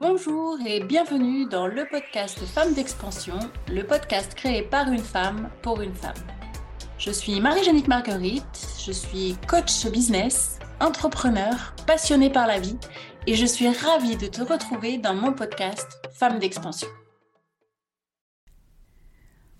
Bonjour et bienvenue dans le podcast Femmes d'expansion, le podcast créé par une femme pour une femme. Je suis Marie-Jeannick Marguerite, je suis coach business, entrepreneur, passionnée par la vie et je suis ravie de te retrouver dans mon podcast Femmes d'expansion.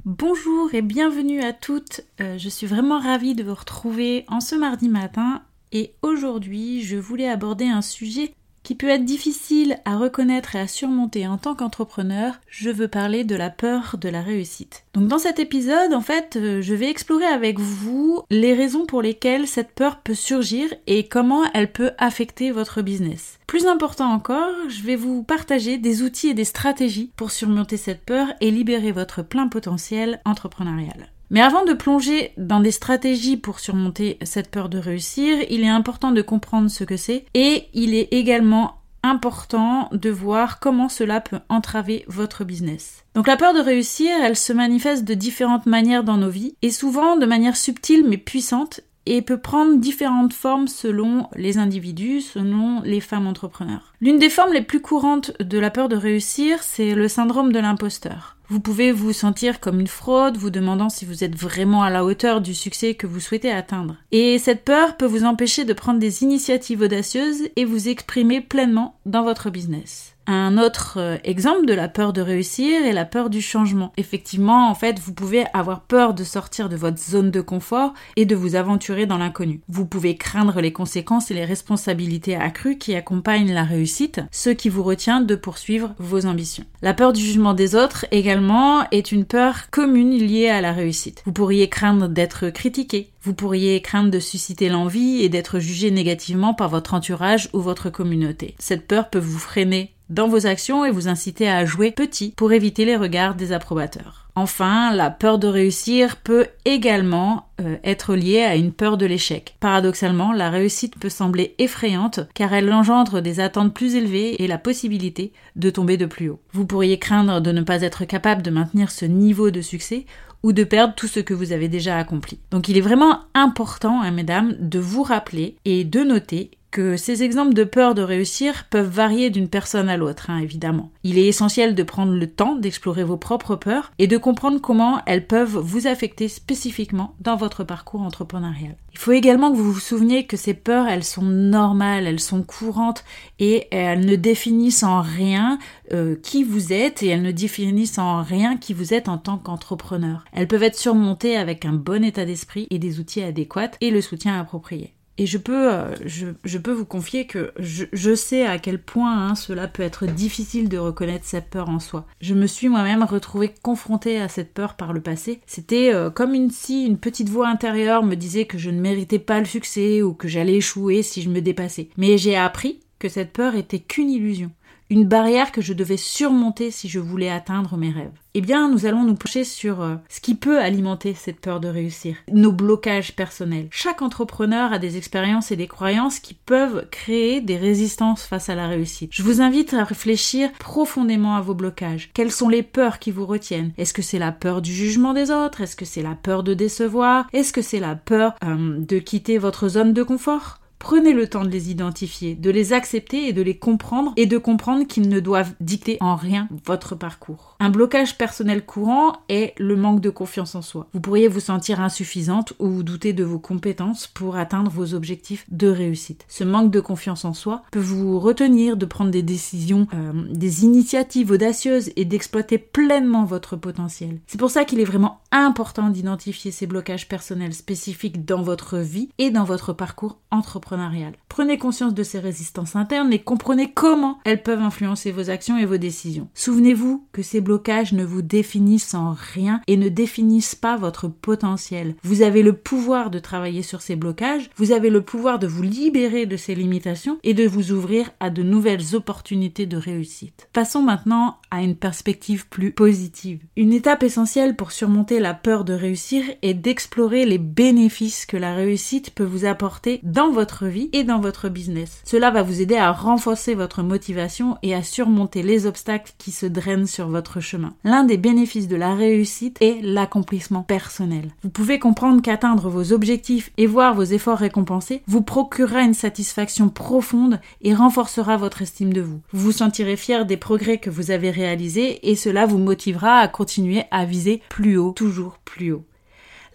Bonjour et bienvenue à toutes. Euh, je suis vraiment ravie de vous retrouver en ce mardi matin et aujourd'hui je voulais aborder un sujet qui peut être difficile à reconnaître et à surmonter en tant qu'entrepreneur, je veux parler de la peur de la réussite. Donc dans cet épisode, en fait, euh, je vais explorer avec vous les raisons pour lesquelles cette peur peut surgir et comment elle peut affecter votre business. Plus important encore, je vais vous partager des outils et des stratégies pour surmonter cette peur et libérer votre plein potentiel entrepreneurial. Mais avant de plonger dans des stratégies pour surmonter cette peur de réussir, il est important de comprendre ce que c'est et il est également important de voir comment cela peut entraver votre business. Donc la peur de réussir, elle se manifeste de différentes manières dans nos vies et souvent de manière subtile mais puissante et peut prendre différentes formes selon les individus, selon les femmes entrepreneurs. L'une des formes les plus courantes de la peur de réussir, c'est le syndrome de l'imposteur. Vous pouvez vous sentir comme une fraude, vous demandant si vous êtes vraiment à la hauteur du succès que vous souhaitez atteindre. Et cette peur peut vous empêcher de prendre des initiatives audacieuses et vous exprimer pleinement dans votre business. Un autre euh, exemple de la peur de réussir est la peur du changement. Effectivement, en fait, vous pouvez avoir peur de sortir de votre zone de confort et de vous aventurer dans l'inconnu. Vous pouvez craindre les conséquences et les responsabilités accrues qui accompagnent la réussite, ce qui vous retient de poursuivre vos ambitions. La peur du jugement des autres également est une peur commune liée à la réussite. Vous pourriez craindre d'être critiqué, vous pourriez craindre de susciter l'envie et d'être jugé négativement par votre entourage ou votre communauté. Cette peur peut vous freiner dans vos actions et vous inciter à jouer petit pour éviter les regards des approbateurs. Enfin, la peur de réussir peut également euh, être liée à une peur de l'échec. Paradoxalement, la réussite peut sembler effrayante car elle engendre des attentes plus élevées et la possibilité de tomber de plus haut. Vous pourriez craindre de ne pas être capable de maintenir ce niveau de succès ou de perdre tout ce que vous avez déjà accompli. Donc il est vraiment important, hein, mesdames, de vous rappeler et de noter que ces exemples de peur de réussir peuvent varier d'une personne à l'autre, hein, évidemment. Il est essentiel de prendre le temps d'explorer vos propres peurs et de comprendre comment elles peuvent vous affecter spécifiquement dans votre parcours entrepreneurial. Il faut également que vous vous souveniez que ces peurs, elles sont normales, elles sont courantes et elles ne définissent en rien euh, qui vous êtes et elles ne définissent en rien qui vous êtes en tant qu'entrepreneur. Elles peuvent être surmontées avec un bon état d'esprit et des outils adéquats et le soutien approprié. Et je peux, euh, je, peux vous confier que je, sais à quel point hein, cela peut être difficile de reconnaître cette peur en soi. Je me suis moi-même retrouvée confrontée à cette peur par le passé. C'était euh, comme une, si une petite voix intérieure me disait que je ne méritais pas le succès ou que j'allais échouer si je me dépassais. Mais j'ai appris que cette peur était qu'une illusion une barrière que je devais surmonter si je voulais atteindre mes rêves. Eh bien, nous allons nous pencher sur euh, ce qui peut alimenter cette peur de réussir, nos blocages personnels. Chaque entrepreneur a des expériences et des croyances qui peuvent créer des résistances face à la réussite. Je vous invite à réfléchir profondément à vos blocages. Quelles sont les peurs qui vous retiennent? Est-ce que c'est la peur du jugement des autres? Est-ce que c'est la peur de décevoir? Est-ce que c'est la peur euh, de quitter votre zone de confort? Prenez le temps de les identifier, de les accepter et de les comprendre et de comprendre qu'ils ne doivent dicter en rien votre parcours. Un blocage personnel courant est le manque de confiance en soi. Vous pourriez vous sentir insuffisante ou douter de vos compétences pour atteindre vos objectifs de réussite. Ce manque de confiance en soi peut vous retenir de prendre des décisions, euh, des initiatives audacieuses et d'exploiter pleinement votre potentiel. C'est pour ça qu'il est vraiment important d'identifier ces blocages personnels spécifiques dans votre vie et dans votre parcours entrepreneur Prenez conscience de ces résistances internes et comprenez comment elles peuvent influencer vos actions et vos décisions. Souvenez-vous que ces blocages ne vous définissent en rien et ne définissent pas votre potentiel. Vous avez le pouvoir de travailler sur ces blocages, vous avez le pouvoir de vous libérer de ces limitations et de vous ouvrir à de nouvelles opportunités de réussite. Passons maintenant à une perspective plus positive. Une étape essentielle pour surmonter la peur de réussir est d'explorer les bénéfices que la réussite peut vous apporter dans votre vie et dans business. Cela va vous aider à renforcer votre motivation et à surmonter les obstacles qui se drainent sur votre chemin. L'un des bénéfices de la réussite est l'accomplissement personnel. Vous pouvez comprendre qu'atteindre vos objectifs et voir vos efforts récompensés vous procurera une satisfaction profonde et renforcera votre estime de vous. Vous vous sentirez fier des progrès que vous avez réalisés et cela vous motivera à continuer à viser plus haut, toujours plus haut.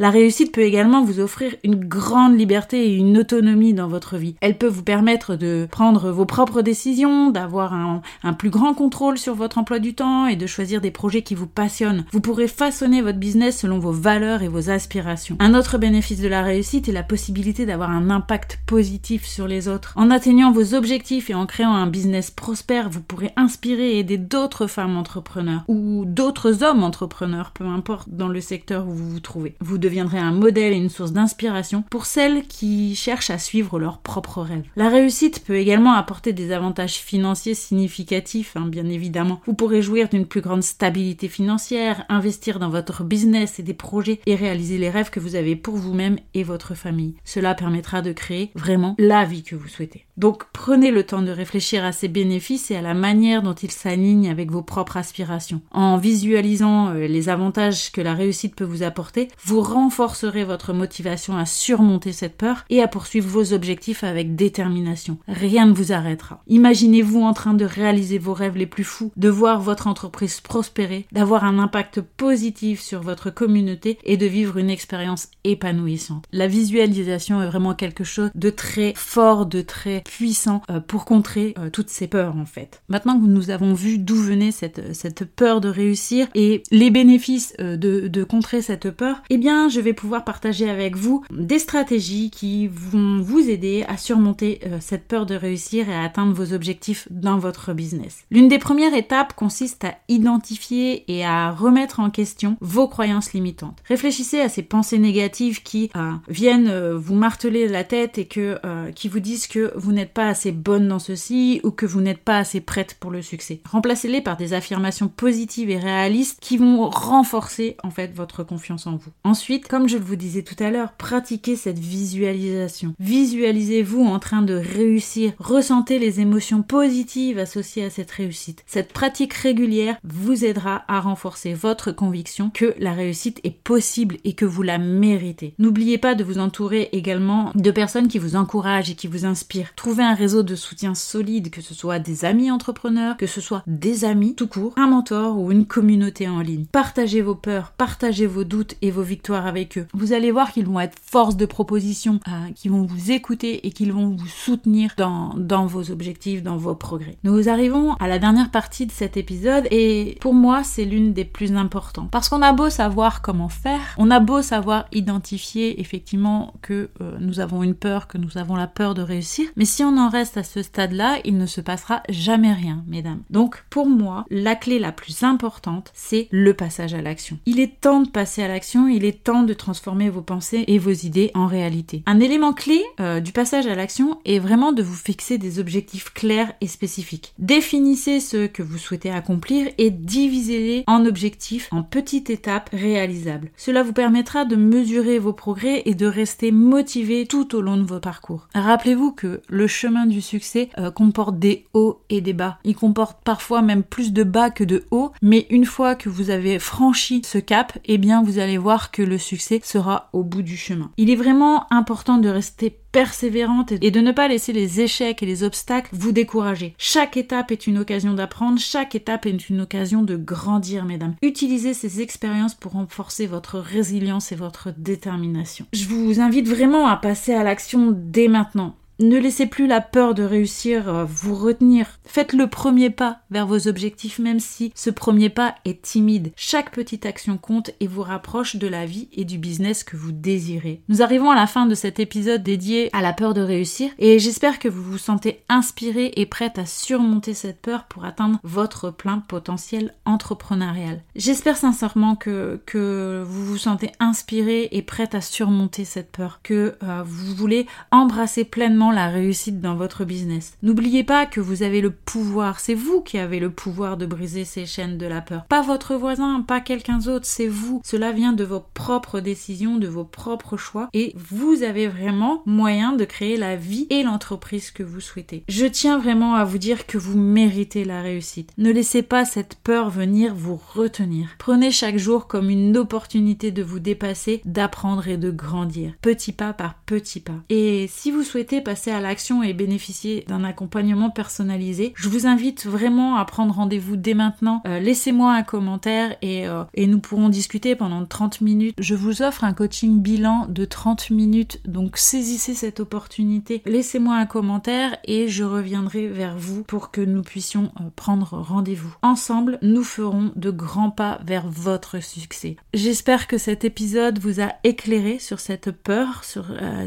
La réussite peut également vous offrir une grande liberté et une autonomie dans votre vie. Elle peut vous permettre de prendre vos propres décisions, d'avoir un, plus grand contrôle sur votre emploi du temps et de choisir des projets qui vous passionnent. Vous pourrez façonner votre business selon vos valeurs et vos aspirations. Un autre bénéfice de la réussite est la possibilité d'avoir un impact positif sur les autres. En atteignant vos objectifs et en créant un business prospère, vous pourrez inspirer et aider d'autres femmes entrepreneurs ou d'autres hommes entrepreneurs, peu importe dans le secteur où vous vous trouvez. Deviendrait un modèle et une source d'inspiration pour celles qui cherchent à suivre leurs propres rêves. La réussite peut également apporter des avantages financiers significatifs, hein, bien évidemment. Vous pourrez jouir d'une plus grande stabilité financière, investir dans votre business et des projets et réaliser les rêves que vous avez pour vous-même et votre famille. Cela permettra de créer vraiment la vie que vous souhaitez. Donc prenez le temps de réfléchir à ces bénéfices et à la manière dont ils s'alignent avec vos propres aspirations. En visualisant euh, les avantages que la réussite peut vous apporter, vous renforcerez votre motivation à surmonter cette peur et à poursuivre vos objectifs avec détermination. Rien ne vous arrêtera. Imaginez-vous en train de réaliser vos rêves les plus fous, de voir votre entreprise prospérer, d'avoir un impact positif sur votre communauté et de vivre une expérience épanouissante. La visualisation est vraiment quelque chose de très fort, de très puissant euh, pour contrer euh, toutes ces peurs en fait. Maintenant que nous avons vu d'où venait cette, cette peur de réussir et les bénéfices euh, de, de contrer cette peur, eh bien je vais pouvoir partager avec vous des stratégies qui vont vous aider à surmonter cette peur de réussir et à atteindre vos objectifs dans votre business. L'une des premières étapes consiste à identifier et à remettre en question vos croyances limitantes. Réfléchissez à ces pensées négatives qui viennent vous marteler la tête et que, qui vous disent que vous n'êtes pas assez bonne dans ceci ou que vous n'êtes pas assez prête pour le succès. Remplacez-les par des affirmations positives et réalistes qui vont renforcer en fait votre confiance en vous. Ensuite, comme je vous disais tout à l'heure, pratiquez cette visualisation. Visualisez-vous en train de réussir, ressentez les émotions positives associées à cette réussite. Cette pratique régulière vous aidera à renforcer votre conviction que la réussite est possible et que vous la méritez. N'oubliez pas de vous entourer également de personnes qui vous encouragent et qui vous inspirent. Trouver un réseau de soutien solide, que ce soit des amis entrepreneurs, que ce soit des amis tout court, un mentor ou une communauté en ligne. Partagez vos peurs, partagez vos doutes et vos victoires avec eux. Vous allez voir qu'ils vont être force de proposition, euh, qu'ils vont vous écouter et qu'ils vont vous soutenir dans, dans vos objectifs, dans vos progrès. Nous arrivons à la dernière partie de cet épisode et pour moi c'est l'une des plus importantes. Parce qu'on a beau savoir comment faire, on a beau savoir identifier effectivement que euh, nous avons une peur, que nous avons la peur de réussir, mais si on en reste à ce stade-là, il ne se passera jamais rien, mesdames. Donc pour moi, la clé la plus importante, c'est le passage à l'action. Il est temps de passer à l'action, il est temps de transformer vos pensées et vos idées en réalité. Un élément clé euh, du passage à l'action est vraiment de vous fixer des objectifs clairs et spécifiques. Définissez ce que vous souhaitez accomplir et divisez-les en objectifs, en petites étapes réalisables. Cela vous permettra de mesurer vos progrès et de rester motivé tout au long de vos parcours. Rappelez-vous que le chemin du succès euh, comporte des hauts et des bas. Il comporte parfois même plus de bas que de hauts, mais une fois que vous avez franchi ce cap, eh bien vous allez voir que le succès sera au bout du chemin. Il est vraiment important de rester persévérante et de ne pas laisser les échecs et les obstacles vous décourager. Chaque étape est une occasion d'apprendre, chaque étape est une occasion de grandir, mesdames. Utilisez ces expériences pour renforcer votre résilience et votre détermination. Je vous invite vraiment à passer à l'action dès maintenant. Ne laissez plus la peur de réussir euh, vous retenir. Faites le premier pas vers vos objectifs même si ce premier pas est timide. Chaque petite action compte et vous rapproche de la vie et du business que vous désirez. Nous arrivons à la fin de cet épisode dédié à la peur de réussir et j'espère que vous vous sentez inspiré et prête à surmonter cette peur pour atteindre votre plein potentiel entrepreneurial. J'espère sincèrement que, que vous vous sentez inspiré et prête à surmonter cette peur, que euh, vous voulez embrasser pleinement la réussite dans votre business. N'oubliez pas que vous avez le pouvoir, c'est vous qui avez le pouvoir de briser ces chaînes de la peur. Pas votre voisin, pas quelqu'un d'autre, c'est vous. Cela vient de vos propres décisions, de vos propres choix et vous avez vraiment moyen de créer la vie et l'entreprise que vous souhaitez. Je tiens vraiment à vous dire que vous méritez la réussite. Ne laissez pas cette peur venir vous retenir. Prenez chaque jour comme une opportunité de vous dépasser, d'apprendre et de grandir, petit pas par petit pas. Et si vous souhaitez passer à l'action et bénéficier d'un accompagnement personnalisé, je vous invite vraiment à prendre rendez-vous dès maintenant. Euh, laissez-moi un commentaire et, euh, et nous pourrons discuter pendant 30 minutes. Je vous offre un coaching bilan de 30 minutes, donc saisissez cette opportunité. Laissez-moi un commentaire et je reviendrai vers vous pour que nous puissions euh, prendre rendez-vous. Ensemble, nous ferons de grands pas vers votre succès. J'espère que cet épisode vous a éclairé sur cette peur.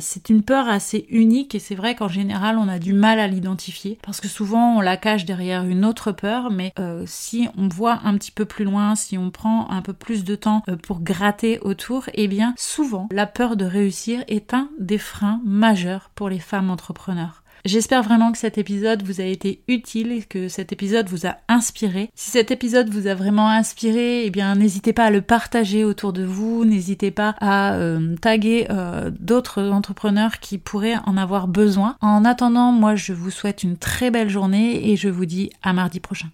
C'est une peur assez unique et c'est vrai qu'en général on a du mal à l'identifier parce que souvent on la cache derrière une autre peur. Mais euh, si on voit un petit peu plus loin, si on prend un peu plus de temps euh, pour gratter autour, eh bien souvent la peur de réussir est un des freins majeurs pour les femmes entrepreneurs. J'espère vraiment que cet épisode vous a été utile et que cet épisode vous a inspiré. Si cet épisode vous a vraiment inspiré, eh bien n'hésitez pas à le partager autour de vous, n'hésitez pas à euh, taguer euh, d'autres entrepreneurs qui pourraient en avoir besoin. En attendant, moi je vous souhaite une très belle journée et je vous dis à mardi prochain.